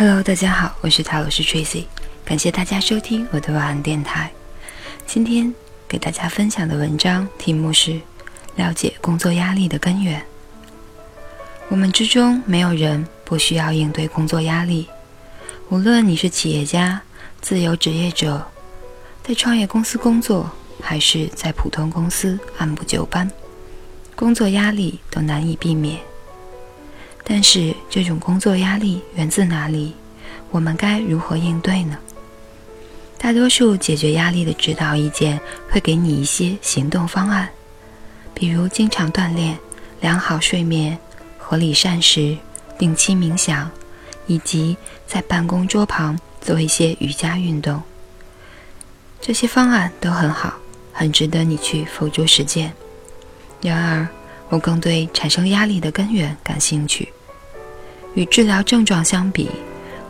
Hello，大家好，我是塔罗师 Tracy，感谢大家收听我的晚安电台。今天给大家分享的文章题目是“了解工作压力的根源”。我们之中没有人不需要应对工作压力，无论你是企业家、自由职业者，在创业公司工作，还是在普通公司按部就班，工作压力都难以避免。但是，这种工作压力源自哪里？我们该如何应对呢？大多数解决压力的指导意见会给你一些行动方案，比如经常锻炼、良好睡眠。合理膳食、定期冥想，以及在办公桌旁做一些瑜伽运动，这些方案都很好，很值得你去付诸实践。然而，我更对产生压力的根源感兴趣。与治疗症状相比，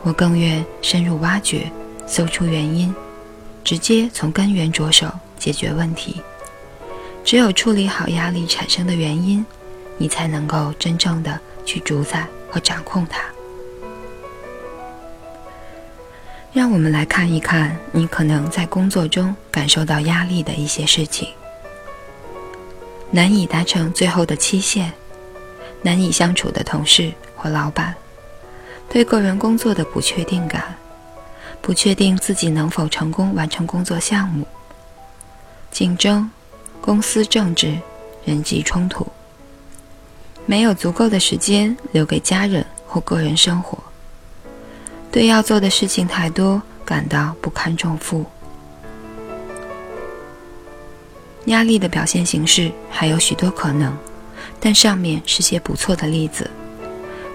我更愿深入挖掘、搜出原因，直接从根源着手解决问题。只有处理好压力产生的原因。你才能够真正的去主宰和掌控它。让我们来看一看你可能在工作中感受到压力的一些事情：难以达成最后的期限，难以相处的同事或老板，对个人工作的不确定感，不确定自己能否成功完成工作项目，竞争、公司政治、人际冲突。没有足够的时间留给家人或个人生活，对要做的事情太多感到不堪重负。压力的表现形式还有许多可能，但上面是些不错的例子。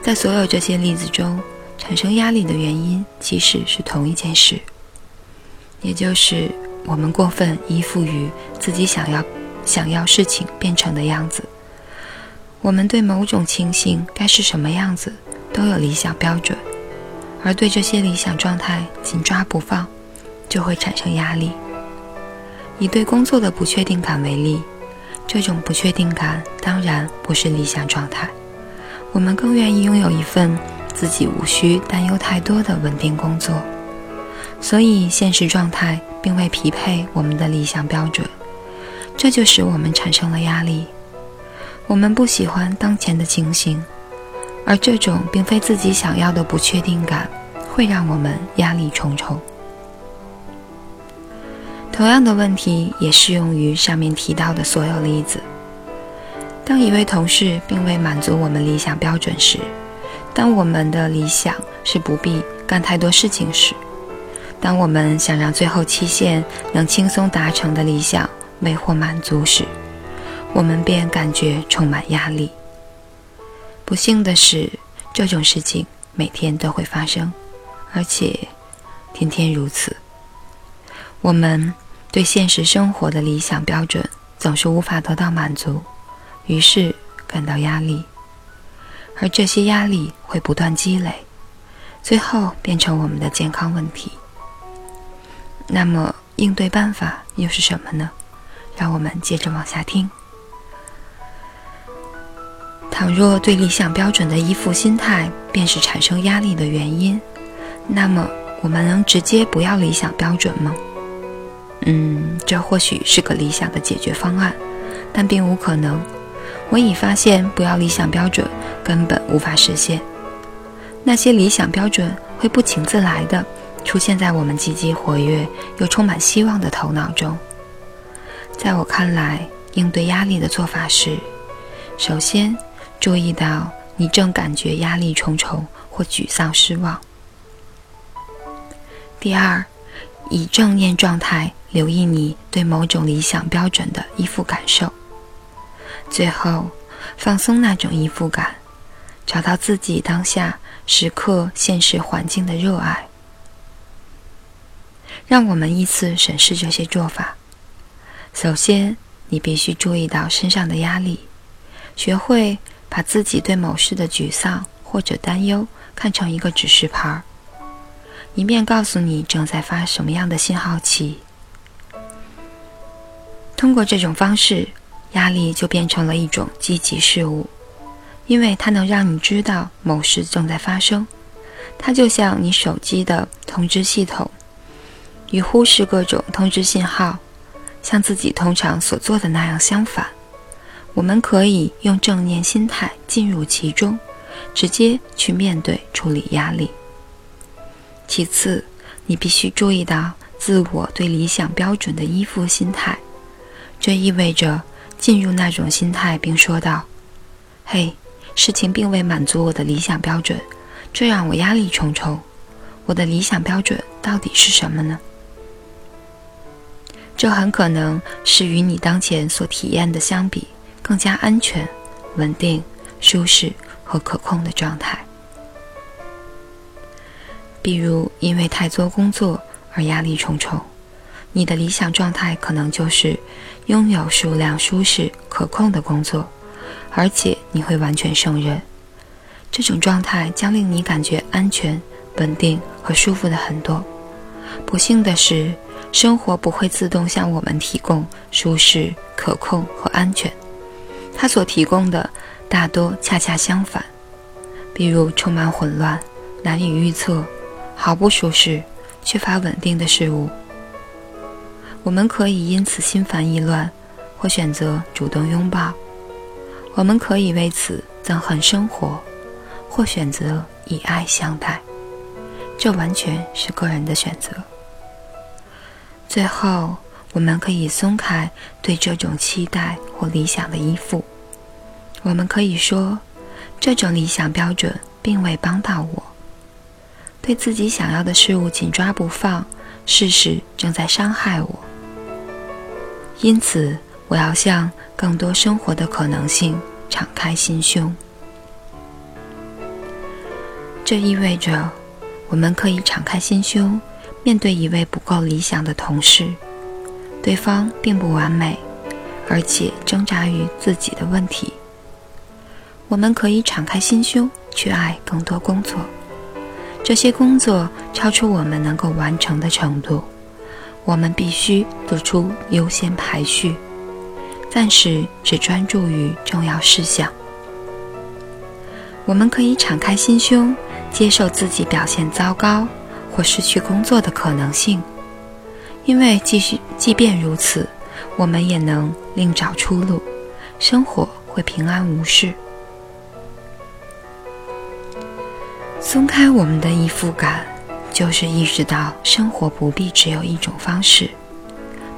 在所有这些例子中，产生压力的原因其实是同一件事，也就是我们过分依附于自己想要想要事情变成的样子。我们对某种情形该是什么样子都有理想标准，而对这些理想状态紧抓不放，就会产生压力。以对工作的不确定感为例，这种不确定感当然不是理想状态。我们更愿意拥有一份自己无需担忧太多的稳定工作，所以现实状态并未匹配我们的理想标准，这就使我们产生了压力。我们不喜欢当前的情形，而这种并非自己想要的不确定感，会让我们压力重重。同样的问题也适用于上面提到的所有例子。当一位同事并未满足我们理想标准时，当我们的理想是不必干太多事情时，当我们想让最后期限能轻松达成的理想未获满足时，我们便感觉充满压力。不幸的是，这种事情每天都会发生，而且天天如此。我们对现实生活的理想标准总是无法得到满足，于是感到压力，而这些压力会不断积累，最后变成我们的健康问题。那么，应对办法又是什么呢？让我们接着往下听。倘若对理想标准的依附心态便是产生压力的原因，那么我们能直接不要理想标准吗？嗯，这或许是个理想的解决方案，但并无可能。我已发现，不要理想标准根本无法实现。那些理想标准会不请自来的出现在我们积极活跃又充满希望的头脑中。在我看来，应对压力的做法是：首先。注意到你正感觉压力重重或沮丧失望。第二，以正念状态留意你对某种理想标准的依附感受。最后，放松那种依附感，找到自己当下时刻现实环境的热爱。让我们依次审视这些做法。首先，你必须注意到身上的压力，学会。把自己对某事的沮丧或者担忧看成一个指示牌儿，一面告诉你正在发什么样的信号器。通过这种方式，压力就变成了一种积极事物，因为它能让你知道某事正在发生，它就像你手机的通知系统，与忽视各种通知信号，像自己通常所做的那样相反。我们可以用正念心态进入其中，直接去面对处理压力。其次，你必须注意到自我对理想标准的依附心态，这意味着进入那种心态，并说道：“嘿，事情并未满足我的理想标准。”这让我压力重重。我的理想标准到底是什么呢？这很可能是与你当前所体验的相比更加安全、稳定、舒适和可控的状态。比如，因为太多工作而压力重重，你的理想状态可能就是拥有数量舒适、可控的工作，而且你会完全胜任。这种状态将令你感觉安全、稳定和舒服的很多。不幸的是，生活不会自动向我们提供舒适、可控和安全，它所提供的大多恰恰相反，比如充满混乱、难以预测、毫不舒适、缺乏稳定的事物。我们可以因此心烦意乱，或选择主动拥抱；我们可以为此憎恨生活。或选择以爱相待，这完全是个人的选择。最后，我们可以松开对这种期待或理想的依附。我们可以说，这种理想标准并未帮到我。对自己想要的事物紧抓不放，事实正在伤害我。因此，我要向更多生活的可能性敞开心胸。这意味着，我们可以敞开心胸，面对一位不够理想的同事。对方并不完美，而且挣扎于自己的问题。我们可以敞开心胸去爱更多工作，这些工作超出我们能够完成的程度。我们必须做出优先排序，暂时只专注于重要事项。我们可以敞开心胸。接受自己表现糟糕或失去工作的可能性，因为继续，即便如此，我们也能另找出路，生活会平安无事。松开我们的依附感，就是意识到生活不必只有一种方式，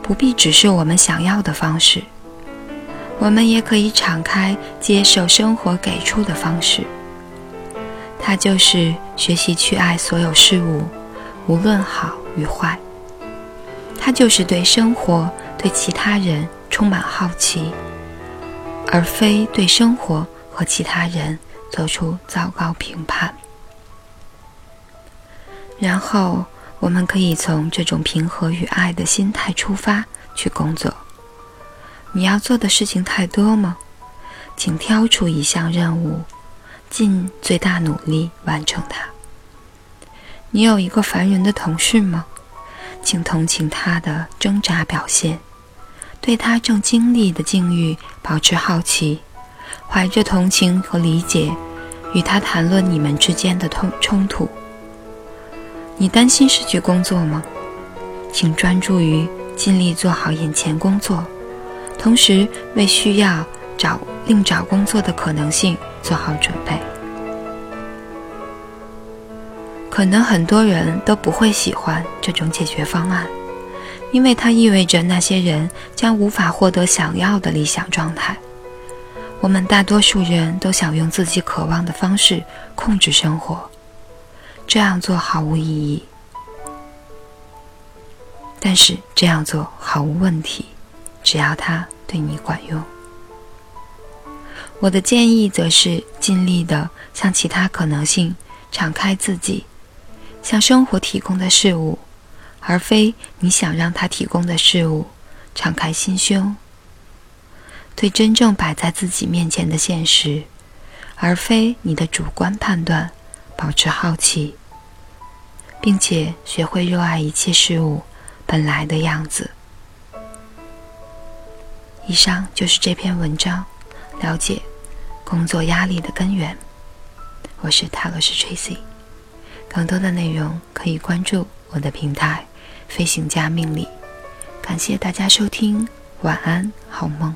不必只是我们想要的方式，我们也可以敞开接受生活给出的方式。它就是学习去爱所有事物，无论好与坏。它就是对生活、对其他人充满好奇，而非对生活和其他人做出糟糕评判。然后，我们可以从这种平和与爱的心态出发去工作。你要做的事情太多吗？请挑出一项任务。尽最大努力完成它。你有一个烦人的同事吗？请同情他的挣扎表现，对他正经历的境遇保持好奇，怀着同情和理解，与他谈论你们之间的冲冲突。你担心失去工作吗？请专注于尽力做好眼前工作，同时为需要找另找工作的可能性。做好准备。可能很多人都不会喜欢这种解决方案，因为它意味着那些人将无法获得想要的理想状态。我们大多数人都想用自己渴望的方式控制生活，这样做毫无意义。但是这样做毫无问题，只要它对你管用。我的建议则是尽力的向其他可能性敞开自己，向生活提供的事物，而非你想让他提供的事物，敞开心胸。对真正摆在自己面前的现实，而非你的主观判断，保持好奇，并且学会热爱一切事物本来的样子。以上就是这篇文章。了解工作压力的根源。我是塔罗斯 Tracy，更多的内容可以关注我的平台“飞行家命理”。感谢大家收听，晚安，好梦。